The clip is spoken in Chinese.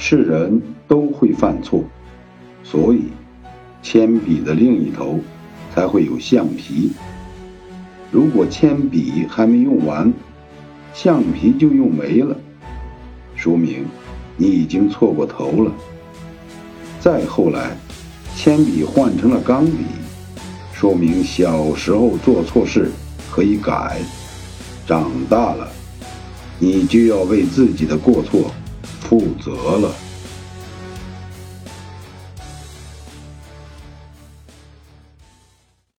是人都会犯错，所以铅笔的另一头才会有橡皮。如果铅笔还没用完，橡皮就用没了，说明你已经错过头了。再后来，铅笔换成了钢笔，说明小时候做错事可以改，长大了，你就要为自己的过错负责了。